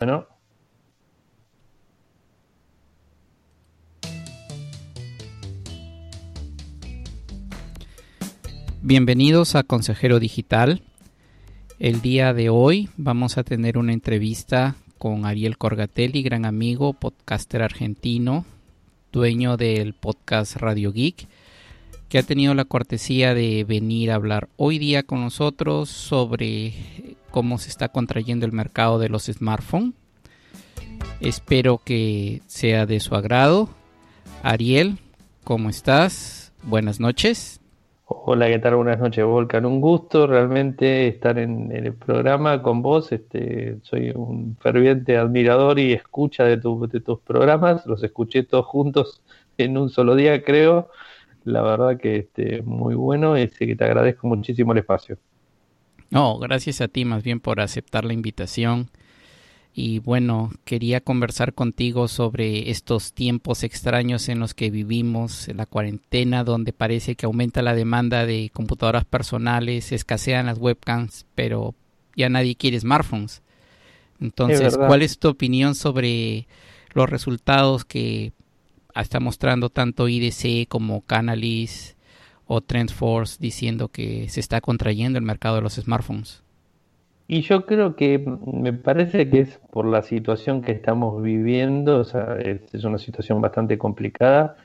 Bueno. Bienvenidos a Consejero Digital. El día de hoy vamos a tener una entrevista con Ariel Corgatelli, gran amigo, podcaster argentino, dueño del podcast Radio Geek, que ha tenido la cortesía de venir a hablar hoy día con nosotros sobre cómo se está contrayendo el mercado de los smartphones. Espero que sea de su agrado. Ariel, ¿cómo estás? Buenas noches. Hola, ¿qué tal? Buenas noches, Volcan. Un gusto realmente estar en, el programa con vos. Este, soy un ferviente admirador y escucha de, tus programas. Los escuché todos juntos en un solo día, creo. La verdad que este, muy bueno y que te agradezco muchísimo el espacio. No, gracias a ti más bien por aceptar la invitación. Y bueno, quería conversar contigo sobre estos tiempos extraños en los que vivimos, la cuarentena, donde parece que aumenta la demanda de computadoras personales, escasean las webcams, pero ya nadie quiere smartphones. Entonces, ¿cuál es tu opinión sobre los resultados que está mostrando tanto IDC como Canalys o TrendForce diciendo que se está contrayendo el mercado de los smartphones? Y yo creo que me parece que es por la situación que estamos viviendo, o sea, es, una situación bastante complicada,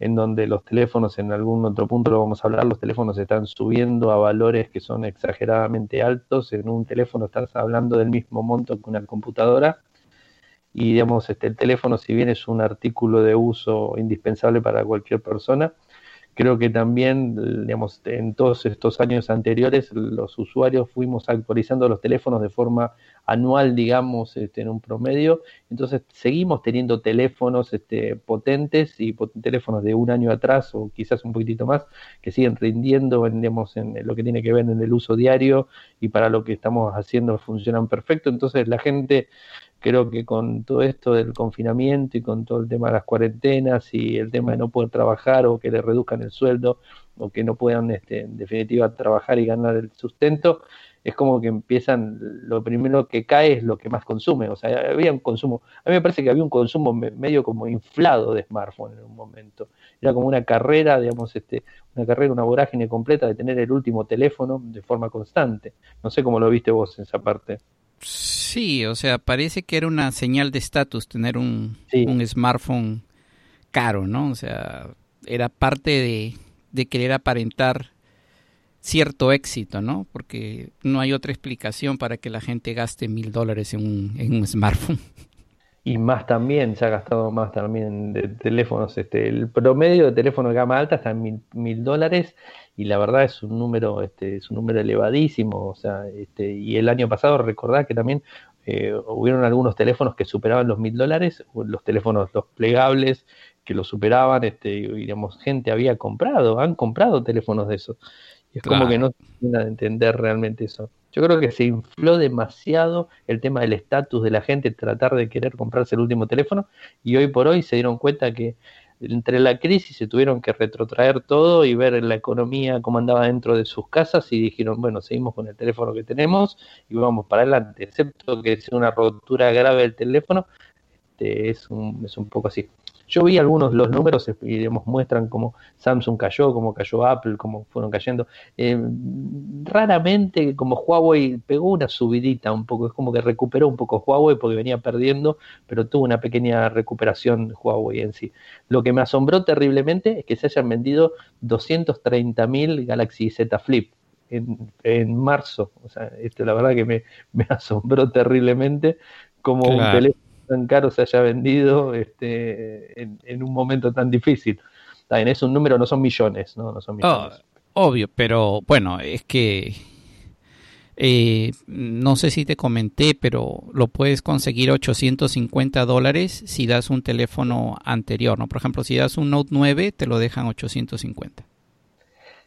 en donde los teléfonos, en algún otro punto lo vamos a hablar, los teléfonos están subiendo a valores que son exageradamente altos. En un teléfono estás hablando del mismo monto que una computadora. Y digamos, este, el teléfono, si bien es un artículo de uso indispensable para cualquier persona, Creo que también, digamos, en todos estos años anteriores, los usuarios fuimos actualizando los teléfonos de forma anual, digamos, este, en un promedio. Entonces, seguimos teniendo teléfonos este, potentes y teléfonos de un año atrás o quizás un poquitito más que siguen rindiendo, en, en lo que tiene que ver en el uso diario y para lo que estamos haciendo funcionan perfecto. Entonces, la gente creo que con todo esto del confinamiento y con todo el tema de las cuarentenas y el tema de no poder trabajar o que le reduzcan el sueldo o que no puedan este, en definitiva trabajar y ganar el sustento, es como que empiezan, lo primero que cae es lo que más consume, o sea, había un consumo, a mí me parece que había un consumo medio como inflado de smartphone en un momento, era como una carrera, digamos, este, una carrera, una vorágine completa de tener el último teléfono de forma constante, no sé cómo lo viste vos en esa parte. Sí, o sea, parece que era una señal de estatus tener un, un, smartphone caro, ¿no? O sea, era parte de, de, querer aparentar cierto éxito, ¿no? Porque no hay otra explicación para que la gente gaste mil dólares en un, en un smartphone. Y más también, se ha gastado más también de teléfonos. Este, el promedio de teléfono de gama alta está en mil, mil dólares y la verdad es un número, este, es un número elevadísimo, o sea, este, y el año pasado recordad que también eh, hubieron algunos teléfonos que superaban los mil dólares, los teléfonos, los plegables que lo superaban, este, digamos, gente había comprado, han comprado teléfonos de esos. Y es como que no termina de entender realmente eso. Yo creo que se infló demasiado el tema del estatus de la gente, tratar de querer comprarse el último teléfono, y hoy por hoy se dieron cuenta que entre la crisis se tuvieron que retrotraer todo y ver la economía cómo andaba dentro de sus casas y dijeron, bueno, seguimos con el teléfono que tenemos y vamos para adelante, excepto que sea una rotura grave del teléfono, este, es, un, es un poco así. Yo vi algunos, los números y digamos, muestran cómo Samsung cayó, cómo cayó Apple, cómo fueron cayendo. Eh, raramente como Huawei pegó una subidita un poco, es como que recuperó un poco Huawei porque venía perdiendo, pero tuvo una pequeña recuperación Huawei en sí. Lo que me asombró terriblemente es que se hayan vendido 230.000 Galaxy Z Flip. En, en, marzo. O sea, esto la verdad que me, me asombró terriblemente como un teléfono tan caro se haya vendido este, en, un momento tan difícil. También es un número, no son millones, ¿no? no son oh, millones. obvio, pero bueno, es que eh, no sé si te comenté, pero lo puedes conseguir 850 dólares si das un teléfono anterior, ¿no? Por ejemplo, si das un Note 9, te lo dejan 850.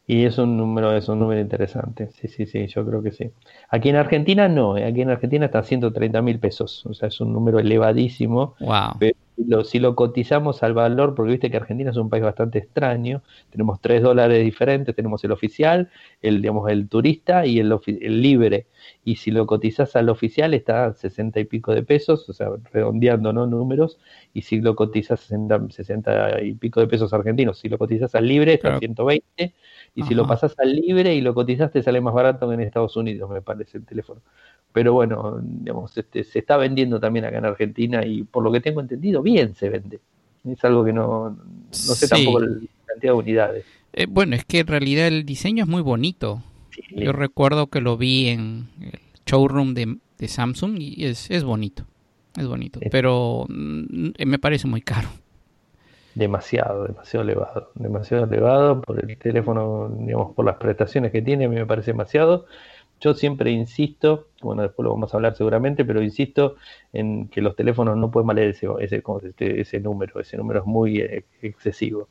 Y es un número, es un número interesante. Sí, sí, sí, yo creo que sí. Aquí en Argentina no, eh, aquí en Argentina está 130 mil pesos. O sea, es un número elevadísimo. Wow. si lo, cotizamos al valor, porque viste que Argentina es un país bastante extraño, tenemos tres dólares diferentes, tenemos el oficial, el, digamos, el turista y el, el libre. Y si lo cotizas al oficial está a 60 y pico de pesos, o sea, redondeando ¿no? números, y si lo cotizas 60, 60 y pico de pesos argentinos, si lo cotizas al libre está a 120, y si lo pasas al libre y lo cotizas te sale más barato que en Estados Unidos, me parece el teléfono pero bueno, digamos, este, se está vendiendo también acá en Argentina y por lo que tengo entendido, bien se vende. Es algo que no, no sé tampoco la cantidad de unidades. Eh, bueno, es que en realidad el diseño es muy bonito. Yo recuerdo que lo vi en el showroom de, Samsung y es, es bonito. Es bonito, pero mm, me parece muy caro. Demasiado, demasiado elevado. Demasiado elevado por el teléfono, digamos, por las prestaciones que tiene, a mí me parece demasiado. Yo siempre insisto, bueno, después lo vamos a hablar seguramente, pero insisto en que los teléfonos no pueden valer ese, ese, ese número, ese número es muy eh, excesivo.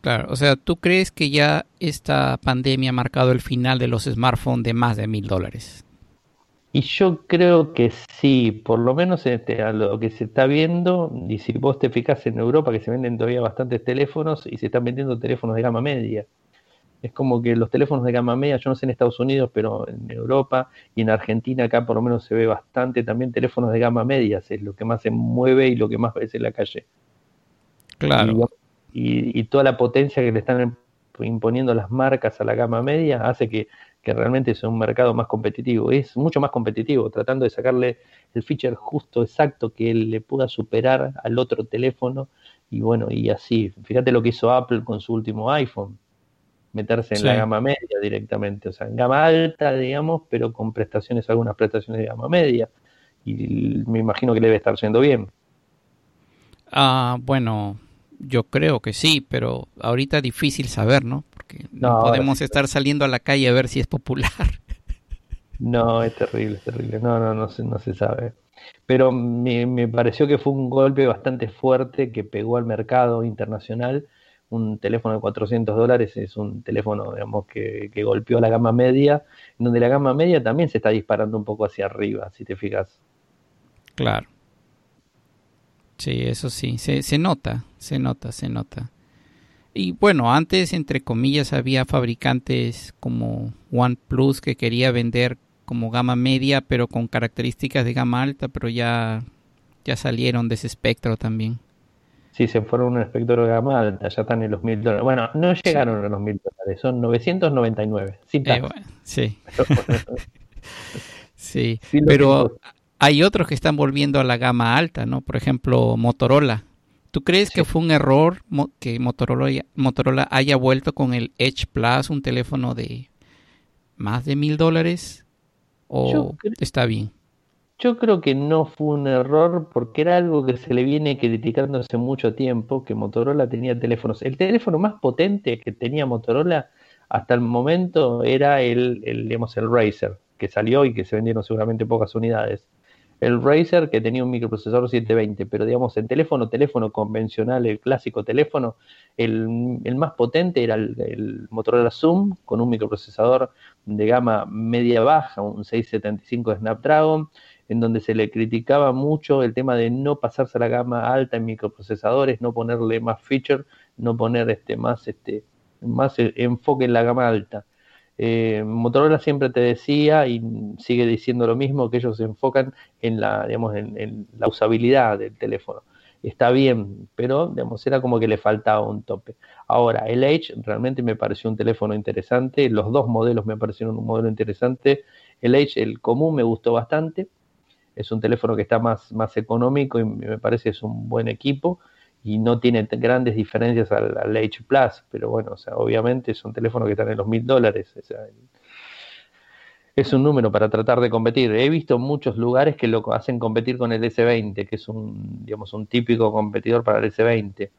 Claro, o sea, ¿tú crees que ya esta pandemia ha marcado el final de los smartphones de más de mil dólares? Y yo creo que sí, por lo menos este, a lo que se está viendo, y si vos te fijas en Europa, que se venden todavía bastantes teléfonos y se están vendiendo teléfonos de gama media. Es como que los teléfonos de gama media, yo no sé en Estados Unidos, pero en Europa y en Argentina acá por lo menos se ve bastante también teléfonos de gama media, es lo que más se mueve y lo que más ves en la calle. Claro. Y, toda la potencia que le están imponiendo las marcas a la gama media hace que, que realmente sea un mercado más competitivo. Es mucho más competitivo, tratando de sacarle el feature justo, exacto, que le pueda superar al otro teléfono. Y bueno, y así. Fíjate lo que hizo Apple con su último iPhone meterse en la gama media directamente, o sea, en gama alta, digamos, pero con prestaciones, algunas prestaciones de gama media. Y me imagino que le debe estar yendo bien. Ah, bueno, yo creo que sí, pero ahorita es difícil saber, ¿no? Porque no, podemos estar saliendo a la calle a ver si es popular. No, es terrible, es terrible. No, no, no se, no se sabe. Pero me, me pareció que fue un golpe bastante fuerte que pegó al mercado internacional un teléfono de 400 dólares es un teléfono, digamos, que, golpeó la gama media, donde la gama media también se está disparando un poco hacia arriba, si te fijas. Claro. Sí, eso sí, se, se nota, se nota, se nota. Y bueno, antes, entre comillas, había fabricantes como OnePlus que quería vender como gama media, pero con características de gama alta, pero ya, ya salieron de ese espectro también. Sí, se fueron un espectro de gama alta, ya están en los mil dólares. Bueno, no llegaron a los mil dólares, son 999, sin eh, sí. sí, pero hay otros que están volviendo a la gama alta, ¿no? Por ejemplo, Motorola. ¿Tú crees que fue un error que Motorola, Motorola haya vuelto con el Edge Plus, un teléfono de más de mil dólares? ¿O está bien? Yo creo que no fue un error porque era algo que se le viene criticando hace mucho tiempo, que Motorola tenía teléfonos. El teléfono más potente que tenía Motorola hasta el momento era el, el, digamos, el Razer, que salió y que se vendieron seguramente pocas unidades. El Razer que tenía un microprocesador 720, pero digamos, el teléfono, teléfono convencional, el clásico teléfono, el, más potente era el, el, Motorola Zoom con un microprocesador de gama media-baja, un 675 de Snapdragon en donde se le criticaba mucho el tema de no pasarse a la gama alta en microprocesadores, no ponerle más feature, no poner este más este más e, enfoque en la gama alta. Eh, Motorola siempre te decía y sigue diciendo lo mismo que ellos se enfocan en la digamos en, la usabilidad del teléfono. Está bien, pero digamos era como que le faltaba un tope. Ahora, el Edge realmente me pareció un teléfono interesante, los dos modelos me parecieron un modelo interesante. El Edge, el común, me gustó bastante es un teléfono que está más, más económico y me parece es un buen equipo y no tiene grandes diferencias al, al H Plus, pero bueno, o sea, obviamente es un teléfono que está en los mil dólares. es un número para tratar de competir. He visto muchos lugares que lo hacen competir con el S20, que es un, digamos, un típico competidor para el S20.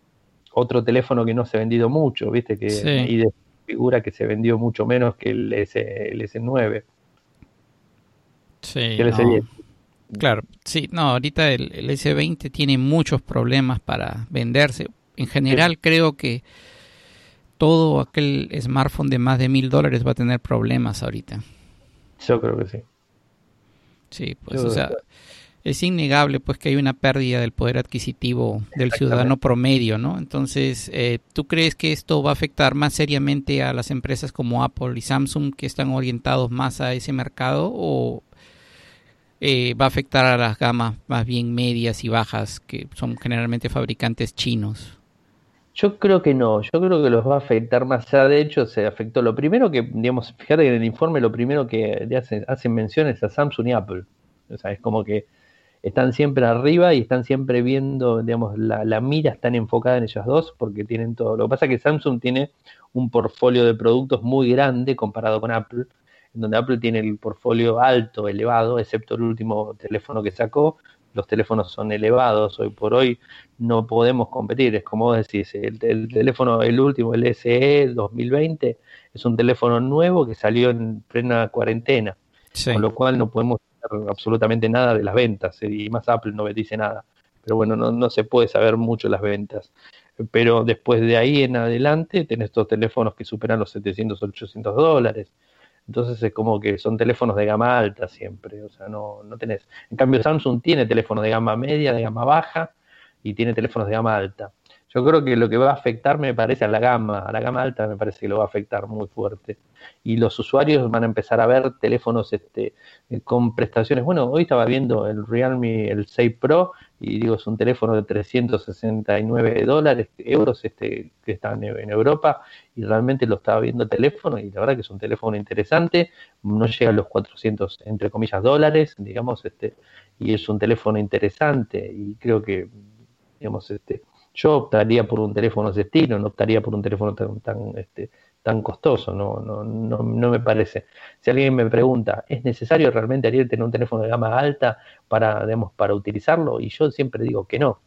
Otro teléfono que no se ha vendido mucho, viste, que y de figura que se vendió mucho menos que el, S, el S9. Sí, el S10. Claro, sí, no, ahorita el, S20 tiene muchos problemas para venderse. En general creo que todo aquel smartphone de más de mil dólares va a tener problemas ahorita. Yo creo que sí. Sí, pues o sea, es innegable pues que hay una pérdida del poder adquisitivo del ciudadano promedio, ¿no? Entonces, eh, ¿tú crees que esto va a afectar más seriamente a las empresas como Apple y Samsung que están orientados más a ese mercado o eh, va a afectar a las gamas más bien medias y bajas que son generalmente fabricantes chinos? Yo creo que no, yo creo que los va a afectar más allá. De hecho, se afectó. Lo primero que, digamos, fíjate que en el informe lo primero que hacen, hacen mención es a Samsung y Apple. O sea, es como que están siempre arriba y están siempre viendo, digamos, la, la, mira están enfocada en ellas dos porque tienen todo. Lo que pasa es que Samsung tiene un portfolio de productos muy grande comparado con Apple, donde Apple tiene el portfolio alto, elevado, excepto el último teléfono que sacó. Los teléfonos son elevados, hoy por hoy no podemos competir. Es como vos decís, el, teléfono, el último, el SE 2020, es un teléfono nuevo que salió en plena cuarentena, con lo cual no podemos absolutamente nada de las ventas y más Apple no me dice nada. Pero bueno, no, no se puede saber mucho las ventas. Pero después de ahí en adelante tenés estos teléfonos que superan los 700, 800 dólares. Entonces es como que son teléfonos de gama alta siempre, o sea, no, no tenés. En cambio Samsung tiene teléfonos de gama media, de gama baja y tiene teléfonos de gama alta. Yo creo que lo que va a afectar me parece a la gama, a la gama alta me parece que lo va a afectar muy fuerte. Y los usuarios van a empezar a ver teléfonos este, eh, con prestaciones. Bueno, hoy estaba viendo el Realme, el 6 Pro, y digo, es un teléfono de 369 dólares, euros este, que están en Europa, y realmente lo estaba viendo el teléfono, y la verdad que es un teléfono interesante, no llega a los 400, entre comillas, dólares, digamos, este, y es un teléfono interesante, y creo que, digamos, este, yo optaría por un teléfono de estilo, no optaría por un teléfono tan, tan, este, tan costoso, no, no, no, no me parece. Si alguien me pregunta, ¿es necesario realmente Ariel tener un teléfono de gama alta para, digamos, para utilizarlo? Y yo siempre digo que no.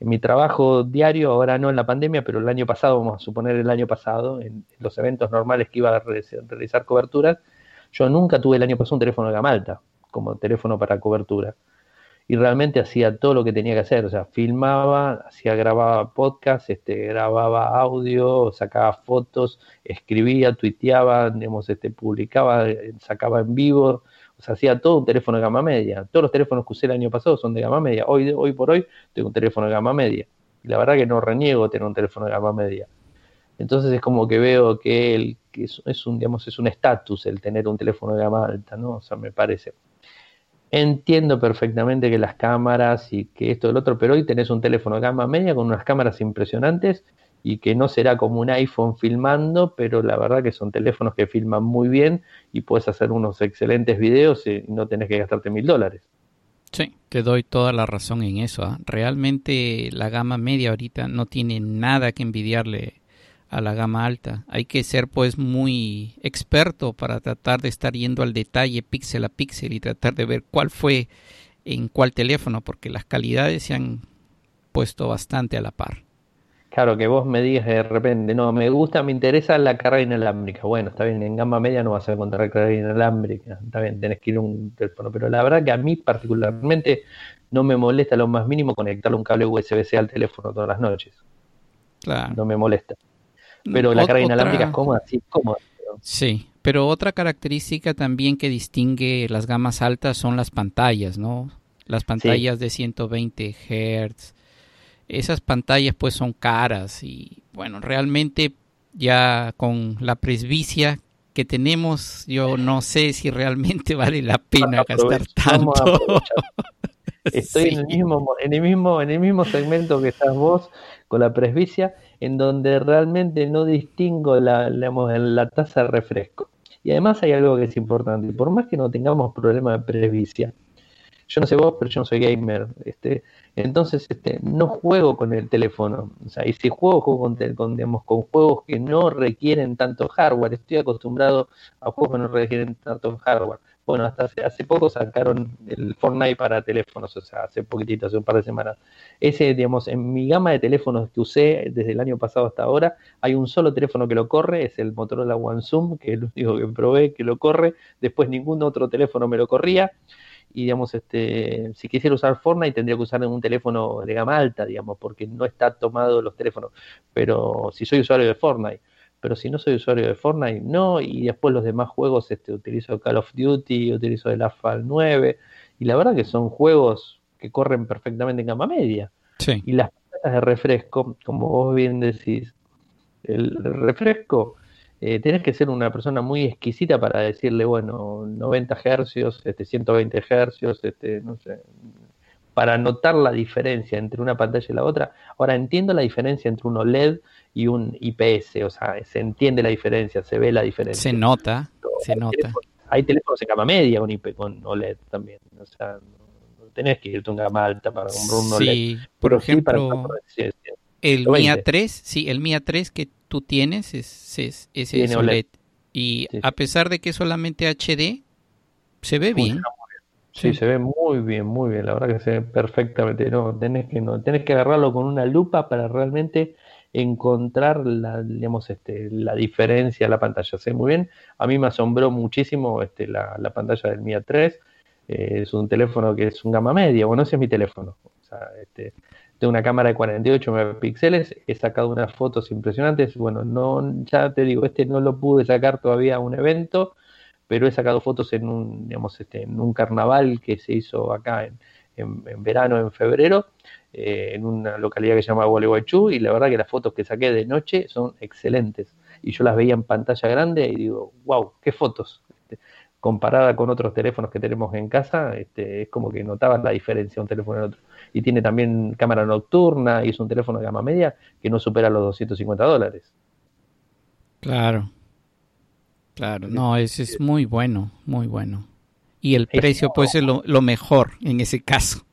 En mi trabajo diario, ahora no en la pandemia, pero el año pasado, vamos a suponer el año pasado, en los eventos normales que iba a realizar coberturas, yo nunca tuve el año pasado un teléfono de gama alta como teléfono para cobertura y realmente hacía todo lo que tenía que hacer, o sea, filmaba, hacía, grababa podcast, este, grababa audio, sacaba fotos, escribía, tuiteaba, digamos, este, publicaba, sacaba en vivo, o sea, hacía todo un teléfono de gama media. Todos los teléfonos que usé el año pasado son de gama media. Hoy, hoy por hoy tengo un teléfono de gama media. Y la verdad que no reniego tener un teléfono de gama media. Entonces es como que veo que, el, que es, es un, digamos, es un estatus el tener un teléfono de gama alta, ¿no? O sea, me parece. Entiendo perfectamente que las cámaras y que esto y lo otro, pero hoy tenés un teléfono de gama media con unas cámaras impresionantes y que no será como un iPhone filmando, pero la verdad que son teléfonos que filman muy bien y puedes hacer unos excelentes videos y no tenés que gastarte mil dólares. Sí, te doy toda la razón en eso. ¿ah? Realmente la gama media ahorita no tiene nada que envidiarle a la gama alta. Hay que ser pues muy experto para tratar de estar yendo al detalle píxel a píxel y tratar de ver cuál fue en cuál teléfono, porque las calidades se han puesto bastante a la par. Claro, que vos me digas de repente, no, me gusta, me interesa la carga inalámbrica. Bueno, está bien, en gama media no vas a encontrar carga inalámbrica. Está bien, tenés que ir a un teléfono. Pero la verdad que a mí particularmente no me molesta lo más mínimo conectarle un cable USB-C al teléfono todas las noches. Claro. No me molesta. Pero la carga inalámbrica es cómoda, sí, cómoda. Sí, pero otra característica también que distingue las gamas altas son las pantallas, ¿no? Las pantallas de 120 Hz. Esas pantallas pues son caras y bueno, realmente ya con la presbicia que tenemos, yo no sé si realmente vale la pena gastar tanto. Estoy en el mismo, en el mismo, en el mismo segmento que estás vos con la presbicia en donde realmente no distingo la, la taza de refresco. Y además hay algo que es importante, por más que no tengamos problemas de presbicia, yo no sé vos, pero yo no soy gamer, este, entonces este, no juego con el teléfono, o sea, y si juego, juego con, con, digamos, con juegos que no requieren tanto hardware, estoy acostumbrado a juegos que no requieren tanto hardware. Bueno, hasta hace, poco sacaron el Fortnite para teléfonos, o sea, hace poquitito, hace un par de semanas. Ese, digamos, en mi gama de teléfonos que usé desde el año pasado hasta ahora, hay un solo teléfono que lo corre, es el Motorola One Zoom, que es el único que probé que lo corre. Después ningún otro teléfono me lo corría. Y digamos, este, si quisiera usar Fortnite tendría que usar un teléfono de gama alta, digamos, porque no está tomado los teléfonos. Pero si soy usuario de Fortnite pero si no soy usuario de Fortnite, no, y después los demás juegos, este, utilizo Call of Duty, utilizo el Asphalt 9, y la verdad que son juegos que corren perfectamente en gama media. Y las de refresco, como vos bien decís, el refresco, eh, tenés que ser una persona muy exquisita para decirle, bueno, 90 hercios, este, 120 hercios, este, no sé, para notar la diferencia entre una pantalla y la otra. Ahora entiendo la diferencia entre un OLED y un IPS, o sea, se entiende la diferencia, se ve la diferencia. Se nota, se nota. hay teléfonos en gama media con, IP, con OLED también, o sea, no, tenés que irte a una gama alta para comprar un OLED. Sí, por ejemplo, el Mia 3, sí, el Mia 3 que tú tienes es, es, es, OLED. Y a pesar de que es solamente HD, se ve bien. Sí, se ve muy bien, muy bien, la verdad que se ve perfectamente. No, tenés que no, tenés que agarrarlo con una lupa para realmente encontrar la, digamos, este, la diferencia en la pantalla. Se ve muy bien. A mí me asombró muchísimo este, la, la pantalla del Mia 3. Eh, es un teléfono que es un gama media. Bueno, ese es mi teléfono. O sea, este, tengo una cámara de 48 megapíxeles. He sacado unas fotos impresionantes. Bueno, no, ya te digo, este no lo pude sacar todavía a un evento pero he sacado fotos en un, digamos, este, en un carnaval que se hizo acá en, en, verano, en febrero, eh, en una localidad que se llama Gualeguaychú, y la verdad que las fotos que saqué de noche son excelentes. Y yo las veía en pantalla grande y digo, wow, qué fotos. Este, comparada con otros teléfonos que tenemos en casa, este, es como que notabas la diferencia un teléfono y otro. Y tiene también cámara nocturna y es un teléfono de gama media que no supera los 250 dólares. Claro, Claro, no, ese es muy bueno, muy bueno. Y el precio pues es lo, mejor en ese caso.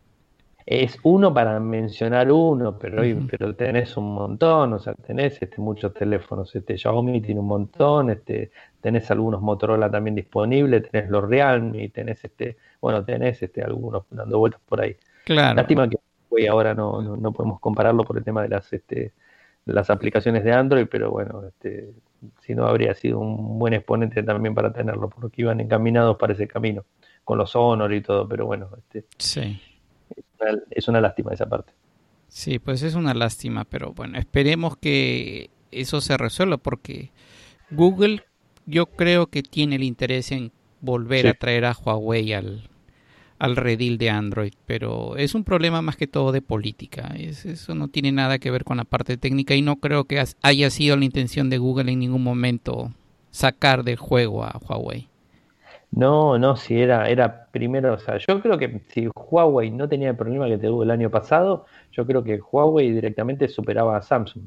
Es uno para mencionar uno, pero, pero tenés un montón, o sea, tenés este, muchos teléfonos. Este Xiaomi tiene un montón, este, tenés algunos Motorola también disponibles, tenés los Realme, tenés este, bueno, tenés este, algunos dando vueltas por ahí. Claro. Lástima que hoy ahora no, no, no, podemos compararlo por el tema de las, este, las aplicaciones de Android, pero bueno, este, si no habría sido un buen exponente también para tenerlo, porque iban encaminados para ese camino, con los Honor y todo, pero bueno, este, sí. es, una, lástima esa parte. Sí, pues es una lástima, pero bueno, esperemos que eso se resuelva, porque Google yo creo que tiene el interés en volver a traer a Huawei al, al redil de Android, pero es un problema más que todo de política. eso no tiene nada que ver con la parte técnica y no creo que haya sido la intención de Google en ningún momento sacar del juego a Huawei. No, no, si era, era primero, o sea, yo creo que si Huawei no tenía el problema que tuvo el año pasado, yo creo que Huawei directamente superaba a Samsung.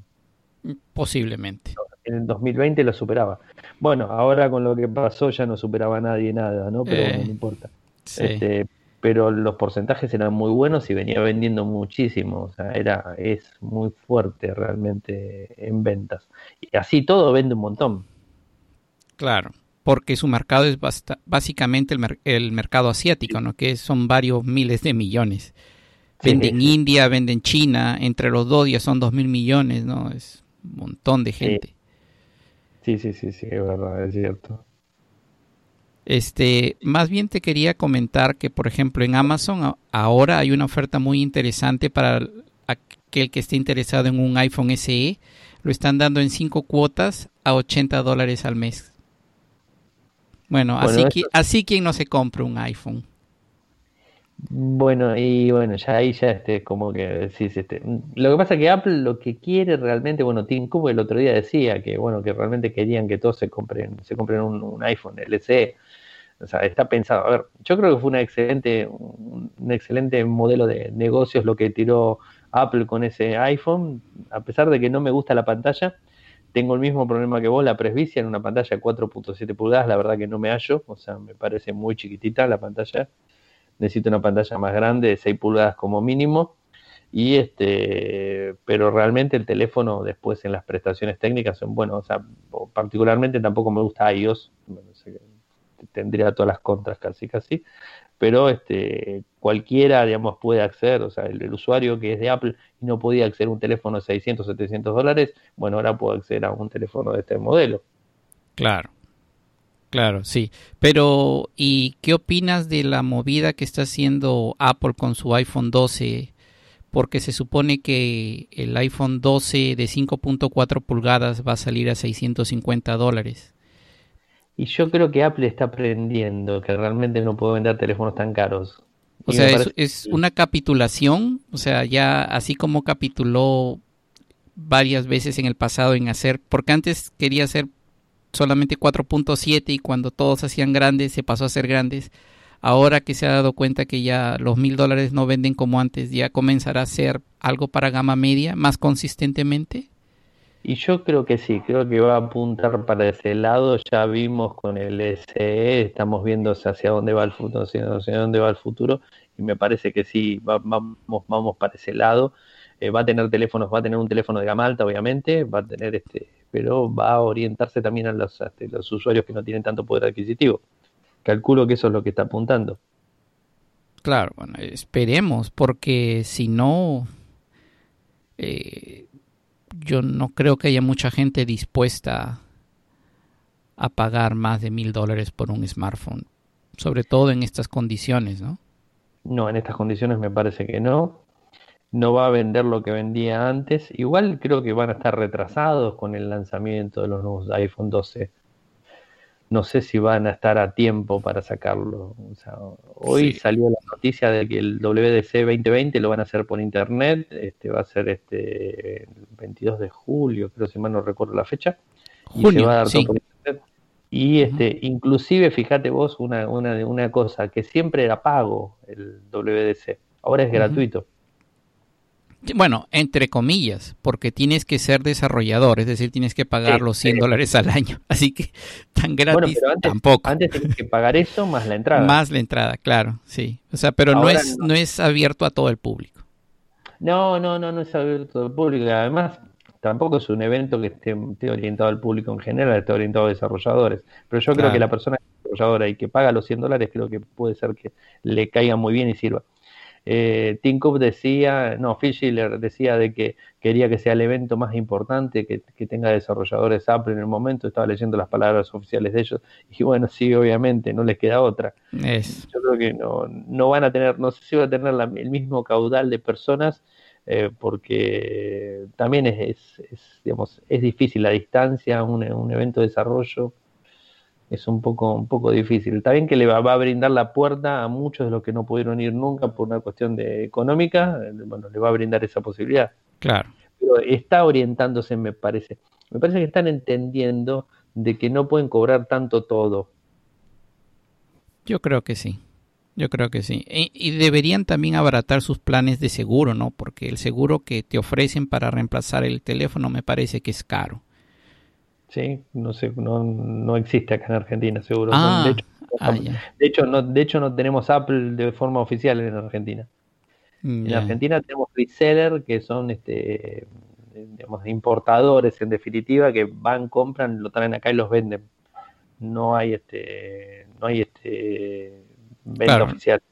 Posiblemente. En el 2020 lo superaba. Bueno, ahora con lo que pasó ya no superaba a nadie nada, ¿no? Pero no importa. Sí. Este, pero los porcentajes eran muy buenos y venía vendiendo muchísimo, o sea, era, es muy fuerte realmente en ventas. Y así todo vende un montón. Claro, porque su mercado es básicamente el, mercado asiático, ¿no? Que son varios miles de millones. Vende en India, vende en China, entre los dos ya son dos mil millones, ¿no? Es un montón de gente. Sí, sí, sí, sí, es verdad, es cierto. Este, más bien te quería comentar que, por ejemplo, en Amazon ahora hay una oferta muy interesante para aquel que esté interesado en un iPhone SE. Lo están dando en cinco cuotas a 80 dólares al mes. Bueno, así, que, así quien no se compra un iPhone. Bueno, y bueno, ya ahí ya este, como que decís, este, lo que pasa es que Apple lo que quiere realmente, bueno, Tim Cook el otro día decía que bueno, que realmente querían que todos se compren, se compren un, un iPhone LCE o sea, está pensado. A ver, yo creo que fue una excelente, un, excelente modelo de negocios lo que tiró Apple con ese iPhone. A pesar de que no me gusta la pantalla, tengo el mismo problema que vos, la presbicia en una pantalla de 4.7 pulgadas, la verdad que no me hallo, o sea, me parece muy chiquitita la pantalla. Necesito una pantalla más grande, de 6 pulgadas como mínimo. Y este, pero realmente el teléfono después en las prestaciones técnicas son buenos, o sea, particularmente tampoco me gusta iOS, tendría todas las contras casi casi, pero este cualquiera, digamos, puede acceder, o sea, el, usuario que es de Apple y no podía acceder a un teléfono de 600, 700 dólares, bueno, ahora puede acceder a un teléfono de este modelo. Claro. Claro, sí. Pero, ¿y qué opinas de la movida que está haciendo Apple con su iPhone 12? Porque se supone que el iPhone 12 de 5.4 pulgadas va a salir a 650 dólares. Y yo creo que Apple está aprendiendo que realmente no puede vender teléfonos tan caros. O sea, es, es, una capitulación, o sea, ya así como capituló varias veces en el pasado en hacer, porque antes quería hacer solamente 4.7 y cuando todos hacían grandes se pasó a ser grandes. Ahora que se ha dado cuenta que ya los mil dólares no venden como antes, ya comenzará a ser algo para gama media más consistentemente. Y yo creo que sí, creo que va a apuntar para ese lado. Ya vimos con el SE, estamos viendo hacia dónde va el futuro, hacia dónde va el futuro, y me parece que sí, vamos, vamos para ese lado. Eh, va a tener teléfonos, va a tener un teléfono de gama alta, obviamente, va a tener este, pero va a orientarse también a los, este, los usuarios que no tienen tanto poder adquisitivo. Calculo que eso es lo que está apuntando. Claro, bueno, esperemos, porque si no, eh, yo no creo que haya mucha gente dispuesta a pagar más de mil dólares por un smartphone, sobre todo en estas condiciones, ¿no? No, en estas condiciones me parece que no no va a vender lo que vendía antes. Igual creo que van a estar retrasados con el lanzamiento de los nuevos iPhone 12. No sé si van a estar a tiempo para sacarlo. hoy salió la noticia de que el WDC 2020 lo van a hacer por internet. Este va a ser este el 22 de julio, creo si mal no recuerdo la fecha. y se va a dar por internet. Y este, inclusive, fíjate vos una, una, una cosa, que siempre era pago el WDC, ahora es gratuito. Bueno, entre comillas, porque tienes que ser desarrollador, es decir, tienes que pagar los 100 dólares al año. Así que tan gratis tampoco. Antes tienes que pagar eso más la entrada. Más la entrada, claro, sí. O sea, pero no es, no. es abierto a todo el público. No, no, no, no es abierto a todo el público. Además, tampoco es un evento que esté, orientado al público en general, esté orientado a desarrolladores. Pero yo creo que la persona desarrolladora y que paga los 100 dólares, creo que puede ser que le caiga muy bien y sirva. Eh, Tim Cook decía, no, Phil Schiller decía de que quería que sea el evento más importante, que, tenga desarrolladores Apple en el momento, estaba leyendo las palabras oficiales de ellos, y bueno, sí, obviamente, no les queda otra. Yo creo que no, no van a tener, no sé si va a tener el mismo caudal de personas, eh, porque también es, es, digamos, es difícil la distancia, un, un evento de desarrollo es un poco, un poco difícil. Está bien que le va, a brindar la puerta a muchos de los que no pudieron ir nunca por una cuestión de económica, eh, bueno, le va a brindar esa posibilidad. Claro. Pero está orientándose, me parece. Me parece que están entendiendo de que no pueden cobrar tanto todo. Yo creo que sí. Yo creo que sí. Y, y, deberían también abaratar sus planes de seguro, ¿no? Porque el seguro que te ofrecen para reemplazar el teléfono me parece que es caro. Sí, no sé, no, no existe acá en Argentina, seguro. Ah, de, hecho, ah, de, hecho, no, de hecho, no tenemos Apple de forma oficial en Argentina. En Argentina tenemos reseller que son este digamos, importadores en definitiva que van, compran, lo traen acá y los venden. No hay este no hay este venta oficial.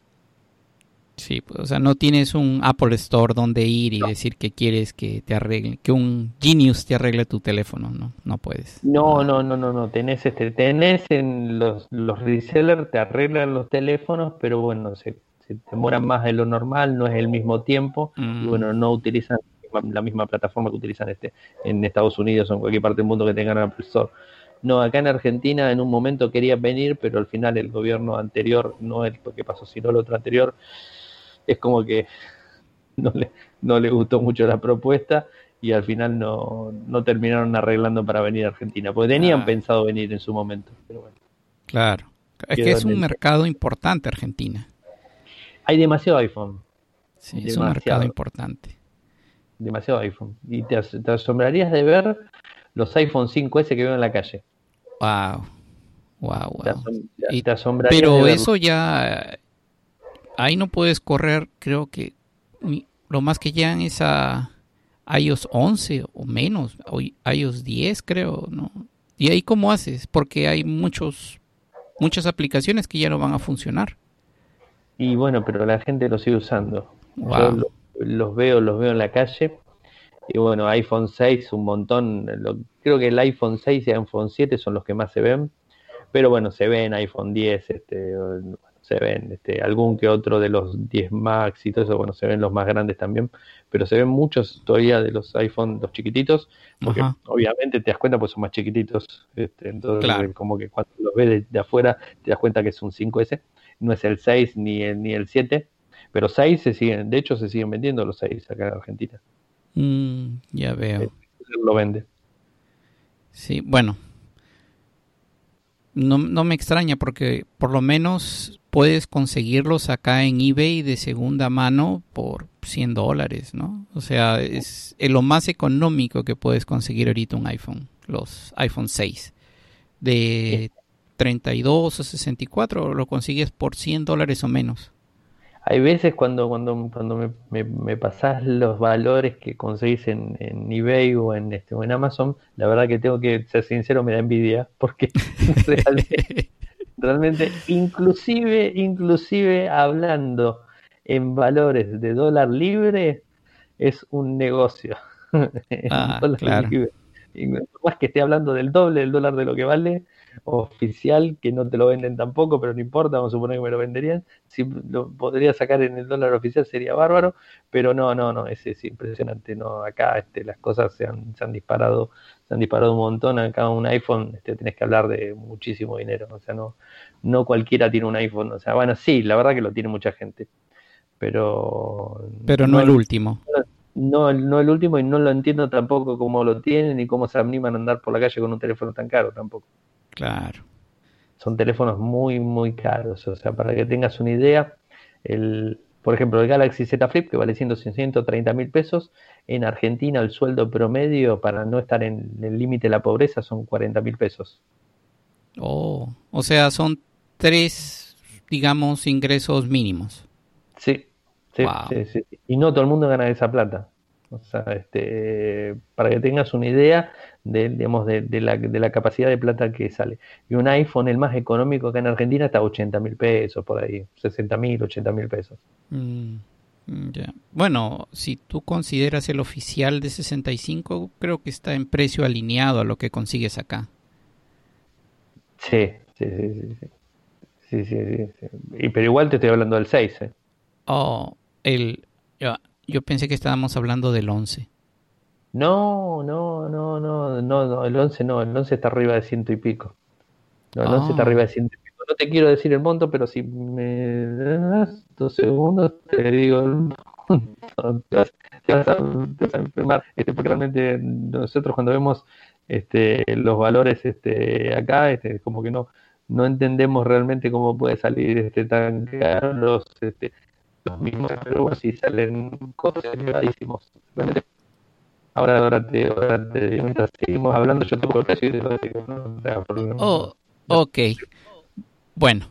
Sí, pues, o sea, no tienes un Apple Store donde ir y decir que quieres que te arregle, que un Genius te arregle tu teléfono, no, no puedes. No, no, no, no, no, tenés este, tenés en los, los resellers, te arreglan los teléfonos, pero bueno, se, se demoran más de lo normal, no es el mismo tiempo, y Mm. bueno, no utilizan la misma plataforma que utilizan este en Estados Unidos o en cualquier parte del mundo que tengan Apple Store. No, acá en Argentina en un momento quería venir, pero al final el gobierno anterior, no el que pasó, sino el otro anterior, es como que no le, no le gustó mucho la propuesta y al final no, no terminaron arreglando para venir a Argentina, porque tenían Ah. pensado venir en su momento. Pero bueno, Claro. Es que es un el- mercado importante Argentina. hay demasiado iPhone, Sí, es un mercado importante. demasiado iPhone. Y te, as- te asombrarías de ver los iPhone 5S que veo en la calle. Wow. Wow, wow. te- Y- te Pero eso ya ahí no puedes correr, creo que lo más que llegan es a iOS 11 o menos, o iOS 10 creo, ¿no? Y ahí cómo haces, porque hay muchos muchas aplicaciones que ya no van a funcionar. Y bueno, pero la gente lo sigue usando. Yo lo- los veo, los veo en la calle. Y bueno, iPhone 6, un montón. Lo- creo que el iPhone 6 y iPhone 7 son los que más se ven. Pero bueno, se ven iPhone 10, este, se ven este, algún que otro de los 10 Max y todo eso. Bueno, se ven los más grandes también. Pero se ven muchos todavía de los iPhone, los chiquititos. Porque Ajá. obviamente te das cuenta, pues son más chiquititos. Este, entonces, Claro. como que cuando los ves de, de afuera, te das cuenta que es un 5S no es el 6 ni el, ni el 7, Pero 6 se siguen, de hecho se siguen vendiendo los 6 acá en Argentina. Mm, ya veo. Lo vende. Sí, bueno. No, no me extraña porque por lo menos puedes conseguirlos acá en eBay de segunda mano por 100 dólares, ¿no? O sea, es lo más económico que puedes conseguir ahorita un iPhone, los iPhone 6. De 32 o 64 lo consigues por 100 dólares o menos. Hay veces cuando, cuando, cuando me, me, pasás los valores que conseguís en, en, eBay o en, este, o en Amazon, la verdad que tengo que ser sincero, me da envidia, porque realmente, realmente, inclusive, inclusive hablando en valores de dólar libre, es un negocio. Ah, claro. Y más que esté hablando del doble del dólar de lo que vale, oficial, que no te lo venden tampoco, pero no importa, vamos a suponer que me lo venderían. Si lo podría sacar en el dólar oficial sería bárbaro, pero no, no, no, es, es impresionante. No, acá este, las cosas se han, se han disparado, se han disparado un montón. Acá un iPhone este, tienes que hablar de muchísimo dinero, o sea, no, no cualquiera tiene un iPhone. O sea, bueno, sí, la verdad que lo tiene mucha gente, pero. Pero no, el último. No, no el último y no lo entiendo tampoco cómo lo tienen ni cómo se animan a andar por la calle con un teléfono tan caro tampoco. Claro. Son teléfonos muy, muy caros. O sea, para que tengas una idea, el, por ejemplo, el Galaxy Z Flip, que vale 130 mil pesos, en Argentina el sueldo promedio para no estar en el límite de la pobreza son 40 mil pesos. Oh, o sea, son tres, digamos, ingresos mínimos. Sí, sí, sí, sí, Y no todo el mundo gana esa plata. O sea, este, para que tengas una idea, de, digamos, de, la, de, la, capacidad de plata que sale. Y un iPhone, el más económico acá en Argentina, está a 80 mil pesos, por ahí, 60 mil, 80 mil pesos. Mm, bueno, si tú consideras el oficial de 65, creo que está en precio alineado a lo que consigues acá. Sí, sí, sí, sí. Sí, sí, sí, Y, pero igual te estoy hablando del 6, ¿eh? Oh, el... Yo pensé que estábamos hablando del 11. No, no, no, no, no, el 11 no, el 11 está arriba de ciento y pico. No, el 11 está ah. arriba de ciento y pico. No te quiero decir el monto, pero si me das dos segundos, te digo el monto. Te vas, a, enfermar. Este, porque realmente nosotros cuando vemos este, los valores este, acá, este, como que no, no entendemos realmente cómo puede salir este, tan caro los, este, los mismos, pero si salen cosas elevadísimos. Realmente Ahora, ahora, te, mientras seguimos hablando, yo el precio no, Oh, ok. Bueno,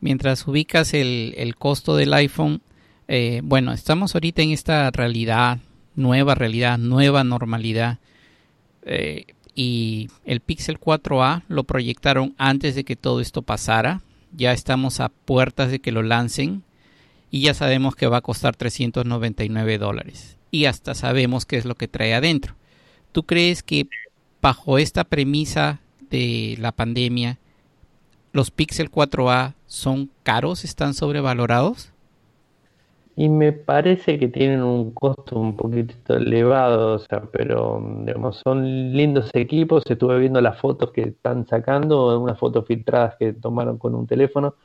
mientras ubicas el, el costo del iPhone, eh, bueno, estamos ahorita en esta realidad, nueva realidad, nueva normalidad. Eh, y el Pixel 4a lo proyectaron antes de que todo esto pasara. Ya estamos a puertas de que lo lancen y ya sabemos que va a costar 399 dólares y hasta sabemos qué es lo que trae adentro. ¿Tú crees que bajo esta premisa de la pandemia, los Pixel 4a son caros, están sobrevalorados? Y me parece que tienen un costo un poquito elevado, o sea, pero digamos, son lindos equipos. Estuve viendo las fotos que están sacando, unas fotos filtradas que tomaron con un teléfono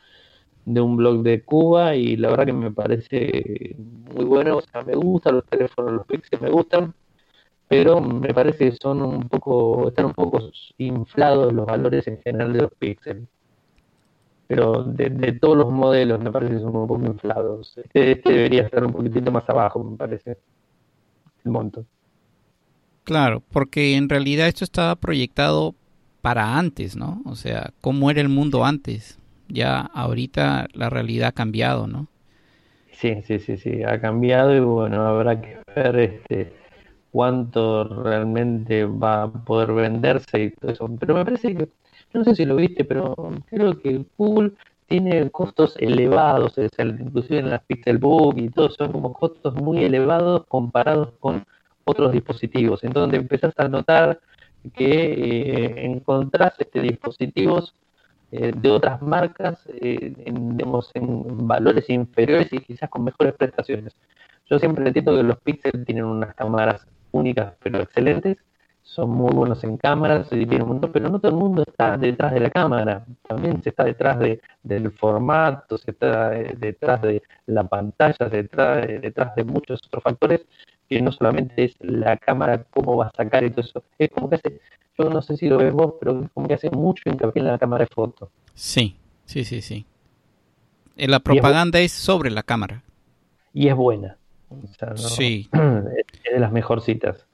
de un blog de Cuba y la verdad que me parece muy bueno, o sea, me gustan los teléfonos, los Pixel me gustan, pero me parece que son un poco, están un poco inflados los valores en general de los Pixel. Pero de, todos los modelos me parece que son un poco inflados. Este, este, debería estar un poquitito más abajo, me parece, el monto. Claro, porque en realidad esto estaba proyectado para antes, ¿no? O sea, cómo era el mundo antes ya ahorita la realidad ha cambiado, ¿no? Sí, sí, sí, sí, ha cambiado y bueno, habrá que ver este cuánto realmente va a poder venderse y todo eso. Pero me parece que, no sé si lo viste, pero creo que Google tiene costos elevados, inclusive en las Pixelbook y todo, son como costos muy elevados comparados con otros dispositivos. Entonces empezás a notar que eh, encontrás este, dispositivos eh, de otras marcas eh, en, valores inferiores y quizás con mejores prestaciones. Yo siempre entiendo que los Pixel tienen unas cámaras únicas pero excelentes son muy buenos en cámaras, se un montón, pero no todo el mundo está detrás de la cámara, también se está detrás de, del formato, se está detrás de la pantalla, se está detrás de muchos otros factores que no solamente es la cámara, cómo va a sacar y todo eso, es como que hace, yo no sé si lo ves vos, pero es como que hace mucho hincapié en la cámara de foto. Sí, sí, sí, sí. Eh, la propaganda es, sobre la cámara. Y es buena. Sí. Es de las mejorcitas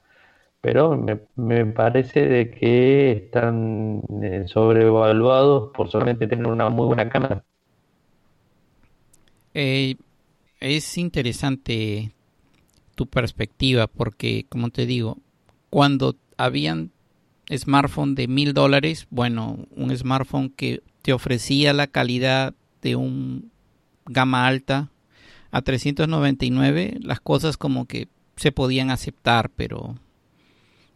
pero me, parece de que están eh, sobrevaluados por solamente tener una muy buena cámara. Eh, es interesante tu perspectiva porque, como te digo, cuando habían smartphone de mil dólares, bueno, un smartphone que te ofrecía la calidad de un gama alta a 399, las cosas como que se podían aceptar, pero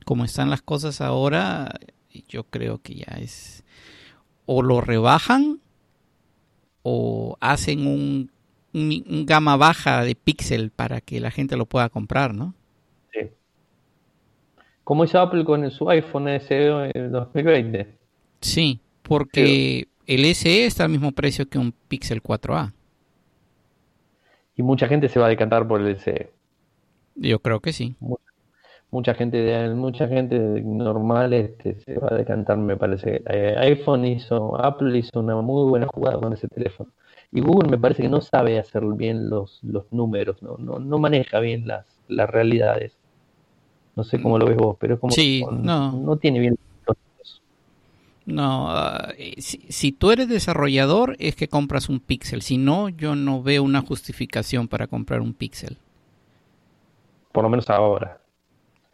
como están las cosas ahora, yo creo que ya es o lo rebajan o hacen un, un, gama baja de píxel para que la gente lo pueda comprar, ¿no? Sí. Como hizo Apple con su iPhone SE en 2020. Sí, porque el SE está al mismo precio que un Pixel 4A. Y mucha gente se va a decantar por el SE. Yo creo que sí mucha gente de, mucha gente normal este, se va a decantar me parece eh, iPhone hizo Apple hizo una muy buena jugada con ese teléfono y Google me parece que no sabe hacer bien los, los números no, no, no maneja bien las, las realidades. No sé cómo lo ves vos pero es como sí, no. no tiene bien los números. no ah, si, si tú eres desarrollador es que compras un Pixel. Si no yo no veo una justificación para comprar un Pixel. Por lo menos ahora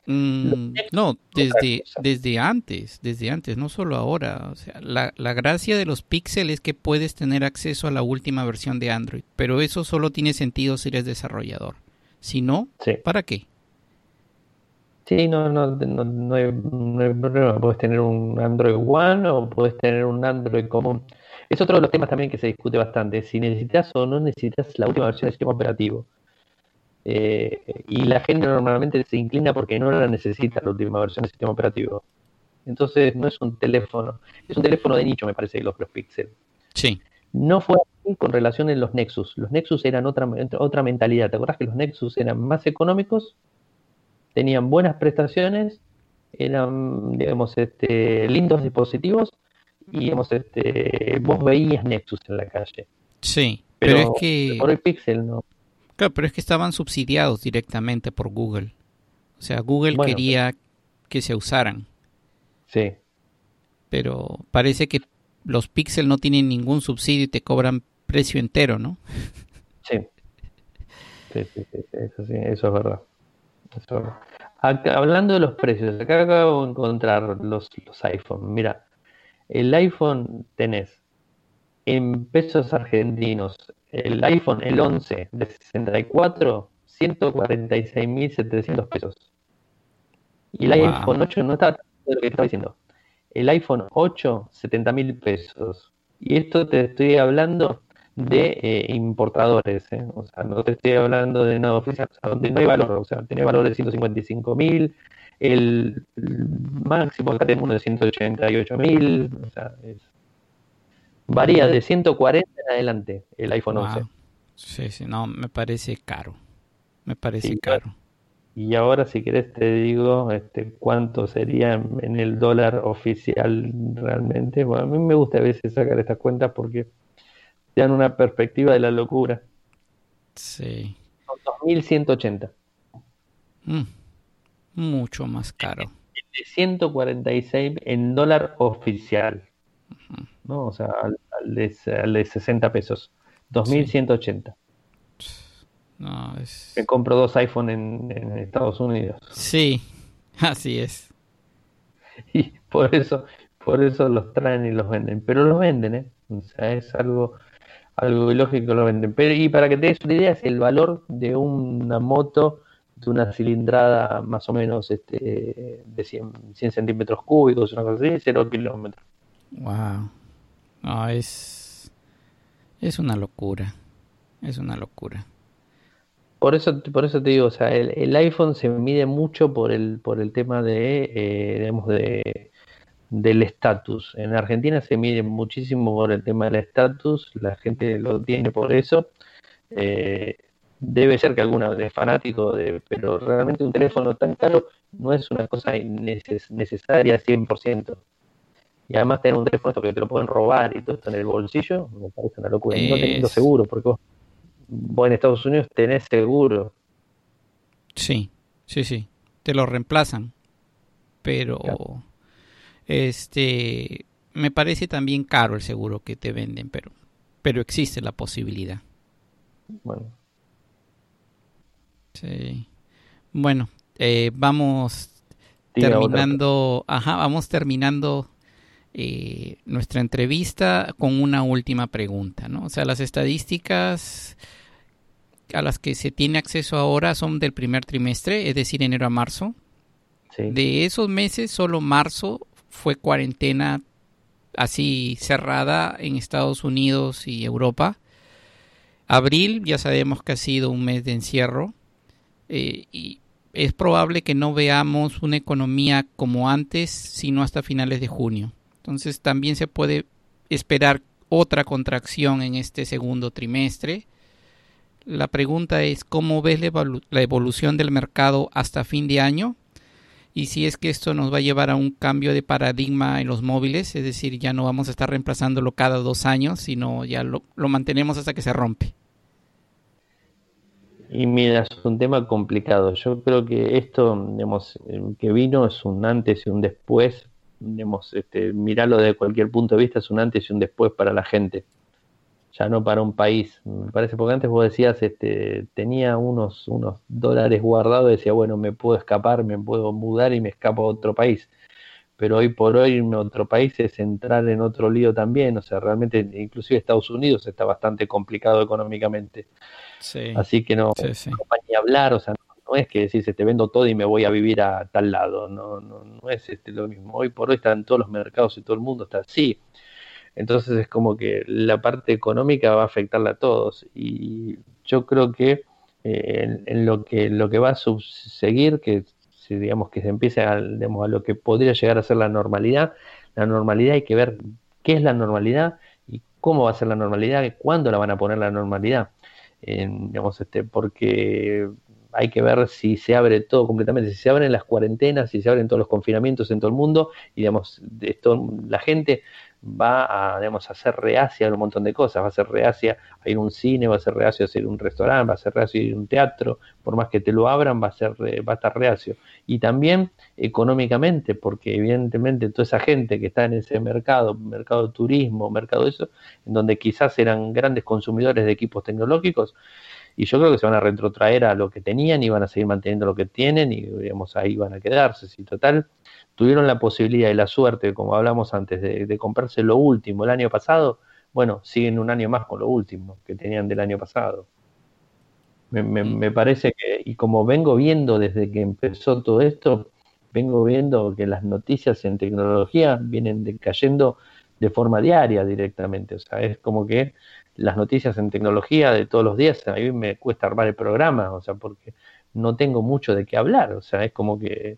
Mm, no, desde, desde antes, desde antes, no solo ahora. O sea, la, la gracia de los Pixel es que puedes tener acceso a la última versión de Android, pero eso solo tiene sentido si eres desarrollador. Si no, ¿para qué? Sí, no, no, no, hay, problema. Puedes tener un Android One o puedes tener un Android común. Es otro de los temas también que se discute bastante. Si necesitas o no necesitas la última versión del sistema operativo. Eh, y la gente normalmente se inclina porque no la necesita la última versión del sistema operativo. Entonces no es un teléfono, es un teléfono de nicho, me parece, los, los Pixel. Sí. No fue así con relación a los Nexus. Los Nexus eran otra, otra mentalidad. ¿Te acuerdas que los Nexus eran más económicos? Tenían buenas prestaciones, eran, digamos, este, lindos dispositivos y, digamos, este, vos veías Nexus en la calle. Sí, pero, pero es que... Por el Pixel no. Claro, pero es que estaban subsidiados directamente por Google. O sea, Google quería que se usaran. Sí. Pero parece que los Pixel no tienen ningún subsidio y te cobran precio entero, ¿no? Sí. Sí, sí, sí, eso, sí eso es verdad. hablando de los precios, acá acabo de encontrar los, los iPhone. Mira, el iPhone tenés en pesos argentinos el iPhone, el 11 de 64, 146.700 pesos. Y el iPhone 8 no está lo que estaba diciendo. El iPhone 8, 70.000 pesos. Y esto te estoy hablando de eh, importadores, ¿eh? o sea, no te estoy hablando de nada oficial, o sea, donde no hay valor, o sea, tiene valor de 155.000, el, máximo acá tenemos uno de 188.000, o sea, es Varía de 140 en adelante el iPhone 11. Sí, sí, no, me parece caro. Me parece caro. Y ahora, si querés, te digo este, cuánto sería en el dólar oficial realmente. Bueno, a mí me gusta a veces sacar estas cuentas porque te dan una perspectiva de la locura. Sí. Son 2.180. Mm, mucho más caro. De 146 en dólar oficial. ¿No? O sea, al, de, 60 pesos. 2180. No, es... Me compro dos iPhone en, Estados Unidos. Sí, así es. Y por eso, por eso los traen y los venden. Pero los venden, ¿eh? O sea, es algo, algo ilógico lo venden. Pero, y para que te des una idea, es el valor de una moto de una cilindrada más o menos este, de 100, 100 centímetros cúbicos, una cosa así, 0 kilómetros. Wow. No, es. Es una locura. Es una locura. por eso, por eso te digo, o sea, el, iPhone se mide mucho por el, por el tema de, eh, digamos, de, del estatus. En Argentina se mide muchísimo por el tema del estatus, la gente lo tiene por eso. Eh, debe ser que alguna es fanático, de, pero realmente un teléfono tan caro no es una cosa necesaria 100%. Y además tener un teléfono que te lo pueden robar y todo esto en el bolsillo, me parece una locura. Y no teniendo seguro, porque vos, en Estados Unidos tenés seguro. Sí, sí, sí. Te lo reemplazan. Pero este me parece también caro el seguro que te venden, pero, pero existe la posibilidad. Bueno. Sí. Bueno, eh, vamos terminando, ajá, vamos terminando eh, nuestra entrevista con una última pregunta, ¿no? O sea, las estadísticas a las que se tiene acceso ahora son del primer trimestre, es decir, enero a marzo. De esos meses, solo marzo fue cuarentena así cerrada en Estados Unidos y Europa. Abril ya sabemos que ha sido un mes de encierro eh, y es probable que no veamos una economía como antes, sino hasta finales de junio. Entonces también se puede esperar otra contracción en este segundo trimestre. La pregunta es cómo ves la evolución del mercado hasta fin de año y si es que esto nos va a llevar a un cambio de paradigma en los móviles, es decir, ya no vamos a estar reemplazándolo cada dos años, sino ya lo, mantenemos hasta que se rompe. Y mira, es un tema complicado. Yo creo que esto digamos, que vino es un antes y un después digamos, este, mirarlo de cualquier punto de vista, es un antes y un después para la gente, ya no para un país. Me parece, porque antes vos decías, este, tenía unos, unos dólares guardados, decía, bueno, me puedo escapar, me puedo mudar y me escapo a otro país. Pero hoy por hoy en otro país es entrar en otro lío también, o sea, realmente inclusive Estados Unidos está bastante complicado económicamente. Así que no, no va ni hablar, o sea, no es que decís, te vendo todo y me voy a vivir a tal lado, no, no, no es este, lo mismo. Hoy por hoy están todos los mercados y todo el mundo está así. Entonces es como que la parte económica va a afectarla a todos. Y yo creo que eh, en, lo que lo que va a subseguir, que si digamos que se empiece a, digamos, a lo que podría llegar a ser la normalidad, la normalidad hay que ver qué es la normalidad y cómo va a ser la normalidad y cuándo la van a poner la normalidad. digamos, este, porque hay que ver si se abre todo completamente, si se abren las cuarentenas, si se abren todos los confinamientos en todo el mundo, y digamos, esto, la gente va a, digamos, a ser reacia a un montón de cosas, va a ser reacia a ir a un cine, va a ser reacio a ir a un restaurante, va a ser reacio a ir a un teatro, por más que te lo abran, va a, ser, va a estar reacio. Y también económicamente, porque evidentemente toda esa gente que está en ese mercado, mercado de turismo, mercado de eso, en donde quizás eran grandes consumidores de equipos tecnológicos, y yo creo que se van a retrotraer a lo que tenían y van a seguir manteniendo lo que tienen y digamos ahí van a quedarse. Si total tuvieron la posibilidad y la suerte, como hablamos antes, de, comprarse lo último el año pasado, bueno, siguen un año más con lo último que tenían del año pasado. Me, me, parece que, y como vengo viendo desde que empezó todo esto, vengo viendo que las noticias en tecnología vienen decayendo de forma diaria directamente. O sea, es como que las noticias en tecnología de todos los días, a mí me cuesta armar el programa, o sea, porque no tengo mucho de qué hablar, o sea, es como que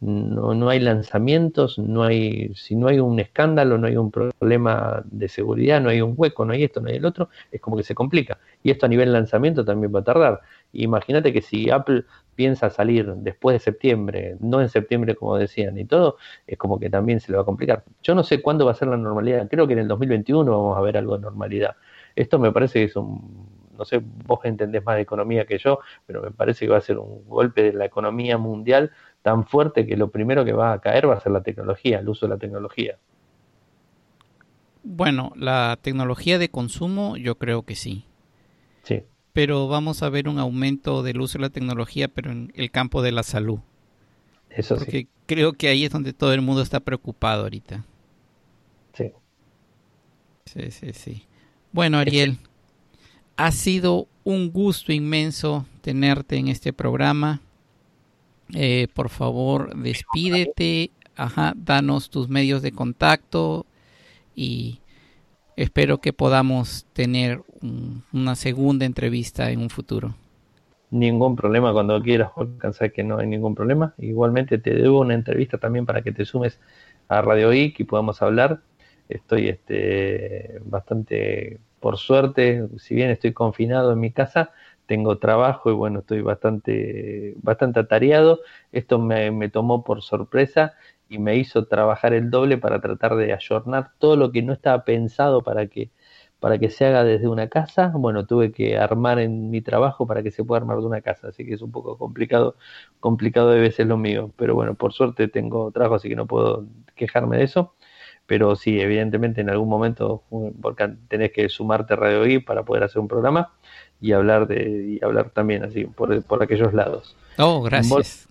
no, no hay lanzamientos, no hay, si no hay un escándalo, no hay un problema de seguridad, no hay un hueco, no hay esto, no hay el otro, es como que se complica. Y esto a nivel lanzamiento también va a tardar. Imagínate que si Apple piensa salir después de septiembre, no en septiembre como decían y todo, es como que también se le va a complicar. Yo no sé cuándo va a ser la normalidad, creo que en el 2021 vamos a ver algo de normalidad. Esto me parece que es un, no sé, vos entendés más de economía que yo, pero me parece que va a ser un golpe de la economía mundial tan fuerte que lo primero que va a caer va a ser la tecnología, el uso de la tecnología. Bueno, la tecnología de consumo yo creo que sí. Sí. Pero vamos a ver un aumento del uso de la tecnología, pero en el campo de la salud. Eso Porque creo que ahí es donde todo el mundo está preocupado ahorita. Sí. Sí, sí, sí. Bueno, Ariel, ha sido un gusto inmenso tenerte en este programa. Eh, por favor, despídete, ajá, danos tus medios de contacto y espero que podamos tener una segunda entrevista en un futuro. Ningún problema cuando quieras, alcanzar que no hay ningún problema. Igualmente te debo una entrevista también para que te sumes a Radio Geek y podamos hablar. Estoy este, bastante, por suerte, si bien estoy confinado en mi casa, tengo trabajo y bueno, estoy bastante, bastante atareado. Esto me, me tomó por sorpresa y me hizo trabajar el doble para tratar de ayornar todo lo que no estaba pensado para que para que se haga desde una casa, bueno, tuve que armar en mi trabajo para que se pueda armar de una casa, así que es un poco complicado, complicado de veces lo mío, pero bueno, por suerte tengo trabajo, así que no puedo quejarme de eso, pero sí, evidentemente en algún momento, porque tenés que sumarte a Radio I para poder hacer un programa y hablar de y hablar también así por, por aquellos lados. Oh, gracias.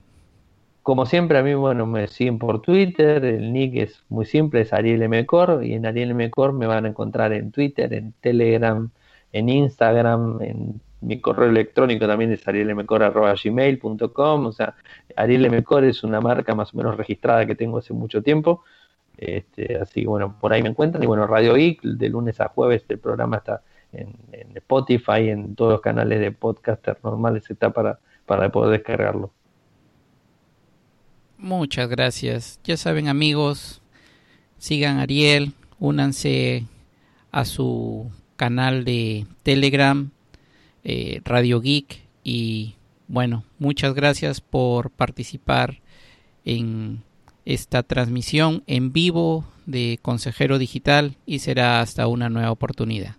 Como siempre, a mí, bueno, me siguen por Twitter, el nick es muy simple, es Ariel Mcor, y en Ariel Mcor me van a encontrar en Twitter, en Telegram, en Instagram, en mi correo electrónico también es arielmcor.gmail.com, o sea, Ariel Mcor es una marca más o menos registrada que tengo hace mucho tiempo, este, así que bueno, por ahí me encuentran, y bueno, Radio IC, de lunes a jueves el programa está en, en Spotify, en todos los canales de podcaster normales está para, para poder descargarlo. Muchas gracias. Ya saben amigos, sigan a Ariel, únanse a su canal de Telegram, eh, Radio Geek y bueno, muchas gracias por participar en esta transmisión en vivo de Consejero Digital y será hasta una nueva oportunidad.